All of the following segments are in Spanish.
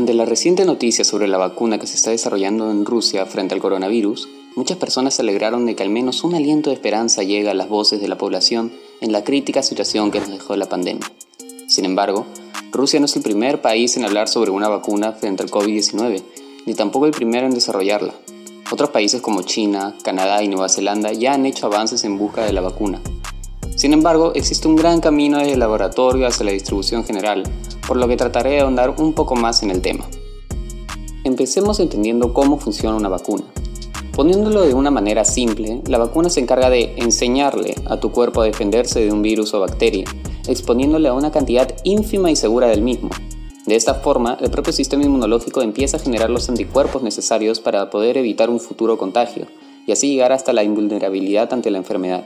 Ante la reciente noticia sobre la vacuna que se está desarrollando en Rusia frente al coronavirus, muchas personas se alegraron de que al menos un aliento de esperanza llegue a las voces de la población en la crítica situación que nos dejó la pandemia. Sin embargo, Rusia no es el primer país en hablar sobre una vacuna frente al COVID-19, ni tampoco el primero en desarrollarla. Otros países como China, Canadá y Nueva Zelanda ya han hecho avances en busca de la vacuna. Sin embargo, existe un gran camino desde el laboratorio hacia la distribución general, por lo que trataré de ahondar un poco más en el tema. Empecemos entendiendo cómo funciona una vacuna. Poniéndolo de una manera simple, la vacuna se encarga de enseñarle a tu cuerpo a defenderse de un virus o bacteria, exponiéndole a una cantidad ínfima y segura del mismo. De esta forma, el propio sistema inmunológico empieza a generar los anticuerpos necesarios para poder evitar un futuro contagio, y así llegar hasta la invulnerabilidad ante la enfermedad.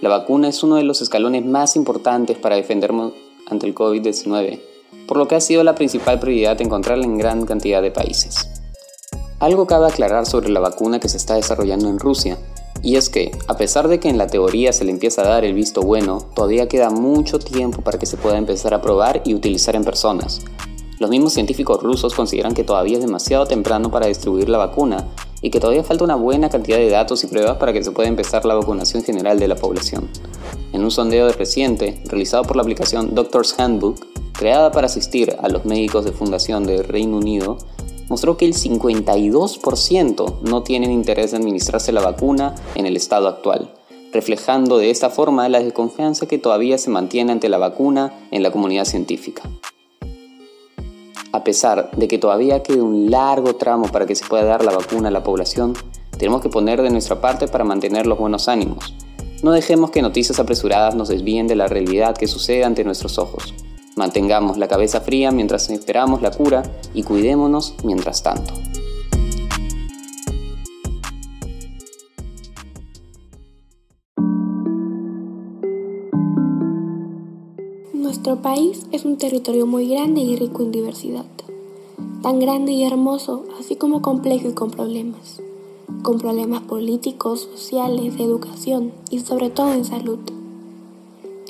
La vacuna es uno de los escalones más importantes para defendernos ante el COVID-19, por lo que ha sido la principal prioridad encontrarla en gran cantidad de países. Algo cabe aclarar sobre la vacuna que se está desarrollando en Rusia, y es que, a pesar de que en la teoría se le empieza a dar el visto bueno, todavía queda mucho tiempo para que se pueda empezar a probar y utilizar en personas. Los mismos científicos rusos consideran que todavía es demasiado temprano para distribuir la vacuna y que todavía falta una buena cantidad de datos y pruebas para que se pueda empezar la vacunación general de la población. En un sondeo reciente, realizado por la aplicación Doctor's Handbook, creada para asistir a los médicos de fundación del Reino Unido, mostró que el 52% no tienen interés en administrarse la vacuna en el estado actual, reflejando de esta forma la desconfianza que todavía se mantiene ante la vacuna en la comunidad científica. A pesar de que todavía queda un largo tramo para que se pueda dar la vacuna a la población, tenemos que poner de nuestra parte para mantener los buenos ánimos. No dejemos que noticias apresuradas nos desvíen de la realidad que sucede ante nuestros ojos. Mantengamos la cabeza fría mientras esperamos la cura y cuidémonos mientras tanto. Nuestro país es un territorio muy grande y rico en diversidad. Tan grande y hermoso, así como complejo y con problemas. Con problemas políticos, sociales, de educación y sobre todo en salud.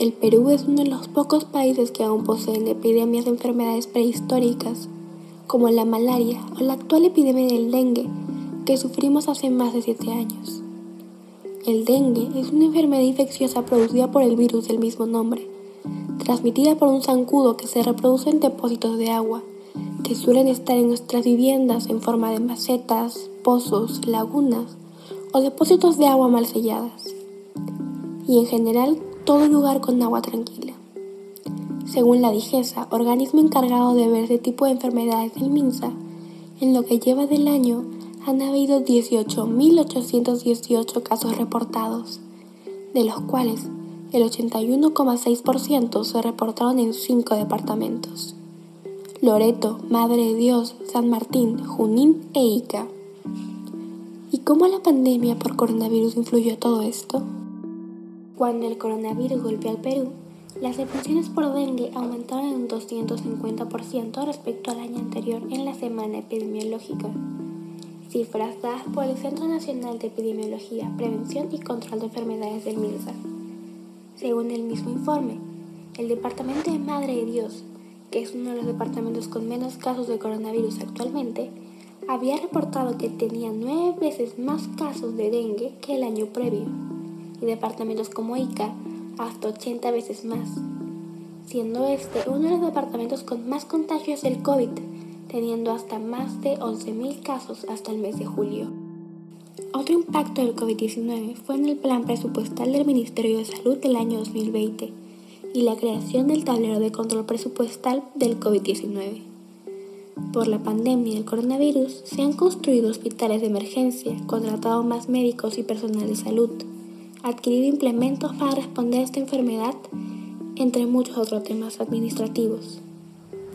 El Perú es uno de los pocos países que aún poseen epidemias de enfermedades prehistóricas, como la malaria o la actual epidemia del dengue que sufrimos hace más de 7 años. El dengue es una enfermedad infecciosa producida por el virus del mismo nombre transmitida por un zancudo que se reproduce en depósitos de agua, que suelen estar en nuestras viviendas en forma de macetas, pozos, lagunas o depósitos de agua mal selladas, y en general todo lugar con agua tranquila. Según la Digesa, organismo encargado de ver este tipo de enfermedades del MINSA, en lo que lleva del año han habido 18.818 casos reportados, de los cuales el 81,6% se reportaron en cinco departamentos. Loreto, Madre de Dios, San Martín, Junín e Ica. ¿Y cómo la pandemia por coronavirus influyó todo esto? Cuando el coronavirus golpeó al Perú, las defunciones por dengue aumentaron en un 250% respecto al año anterior en la semana epidemiológica. Cifras dadas por el Centro Nacional de Epidemiología, Prevención y Control de Enfermedades del MINSA. Según el mismo informe, el Departamento de Madre de Dios, que es uno de los departamentos con menos casos de coronavirus actualmente, había reportado que tenía nueve veces más casos de dengue que el año previo, y departamentos como Ica hasta 80 veces más, siendo este uno de los departamentos con más contagios del COVID, teniendo hasta más de 11.000 casos hasta el mes de julio. Otro impacto del COVID-19 fue en el plan presupuestal del Ministerio de Salud del año 2020 y la creación del tablero de control presupuestal del COVID-19. Por la pandemia del coronavirus se han construido hospitales de emergencia, contratado más médicos y personal de salud, adquirido implementos para responder a esta enfermedad, entre muchos otros temas administrativos,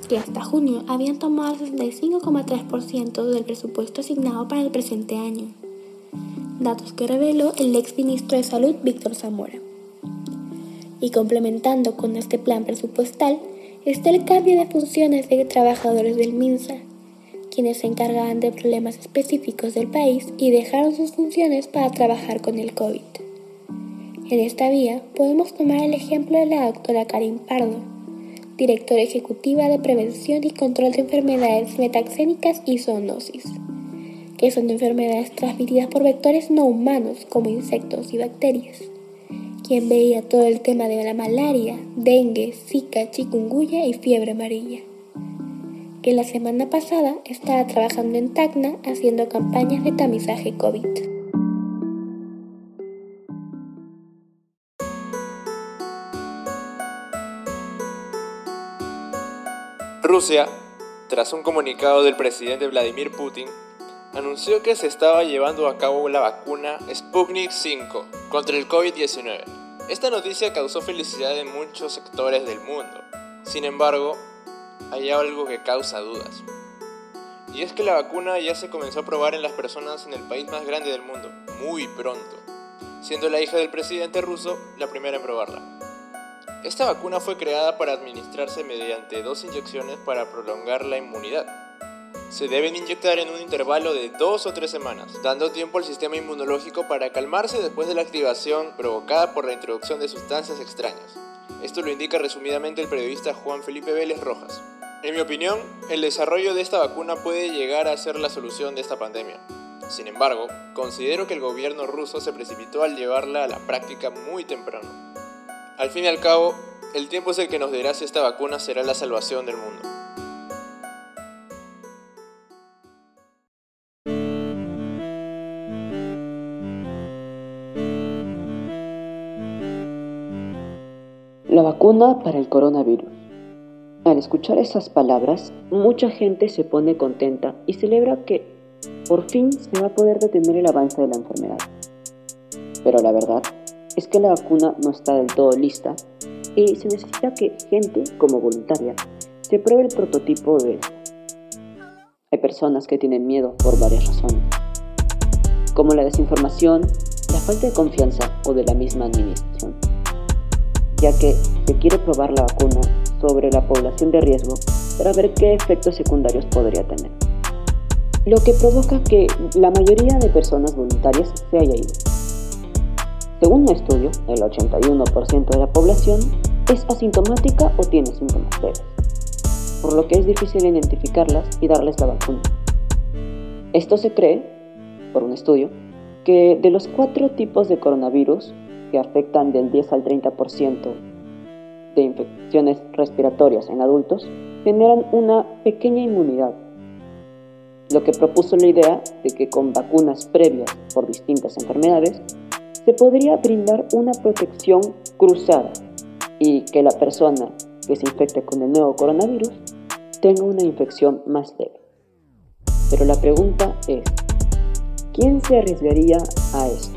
que hasta junio habían tomado el 65,3% del presupuesto asignado para el presente año datos que reveló el ex ministro de Salud Víctor Zamora. Y complementando con este plan presupuestal está el cambio de funciones de trabajadores del MINSA, quienes se encargaban de problemas específicos del país y dejaron sus funciones para trabajar con el COVID. En esta vía podemos tomar el ejemplo de la doctora Karim Pardo, directora ejecutiva de Prevención y Control de Enfermedades Metaxénicas y Zoonosis, que son enfermedades transmitidas por vectores no humanos como insectos y bacterias, quien veía todo el tema de la malaria, dengue, zika, chikungunya y fiebre amarilla que la semana pasada estaba trabajando en Tacna haciendo campañas de tamizaje COVID. Rusia, tras un comunicado del presidente Vladimir Putin, anunció que se estaba llevando a cabo la vacuna Sputnik 5 contra el COVID-19. Esta noticia causó felicidad en muchos sectores del mundo. Sin embargo, hay algo que causa dudas. Y es que la vacuna ya se comenzó a probar en las personas en el país más grande del mundo, muy pronto, siendo la hija del presidente ruso la primera en probarla. Esta vacuna fue creada para administrarse mediante dos inyecciones para prolongar la inmunidad. Se deben inyectar en un intervalo de dos o tres semanas, dando tiempo al sistema inmunológico para calmarse después de la activación provocada por la introducción de sustancias extrañas. Esto lo indica resumidamente el periodista Juan Felipe Vélez Rojas. En mi opinión, el desarrollo de esta vacuna puede llegar a ser la solución de esta pandemia. Sin embargo, considero que el gobierno ruso se precipitó al llevarla a la práctica muy temprano. Al fin y al cabo, el tiempo es el que nos dirá si esta vacuna será la salvación del mundo. La vacuna para el coronavirus. Al escuchar esas palabras, mucha gente se pone contenta y celebra que por fin se va a poder detener el avance de la enfermedad. Pero la verdad es que la vacuna no está del todo lista y se necesita que gente como voluntaria se pruebe el prototipo de esta. Hay personas que tienen miedo por varias razones, como la desinformación, la falta de confianza o de la misma administración, ya que se quiere probar la vacuna sobre la población de riesgo para ver qué efectos secundarios podría tener. Lo que provoca que la mayoría de personas voluntarias se haya ido. Según un estudio, el 81% de la población es asintomática o tiene síntomas leves, por lo que es difícil identificarlas y darles la vacuna. Esto se cree, por un estudio, que de los cuatro tipos de coronavirus que afectan del 10 al 30% de infecciones respiratorias en adultos generan una pequeña inmunidad, lo que propuso la idea de que con vacunas previas por distintas enfermedades se podría brindar una protección cruzada y que la persona que se infecte con el nuevo coronavirus tenga una infección más leve. Pero la pregunta es, ¿quién se arriesgaría a esto?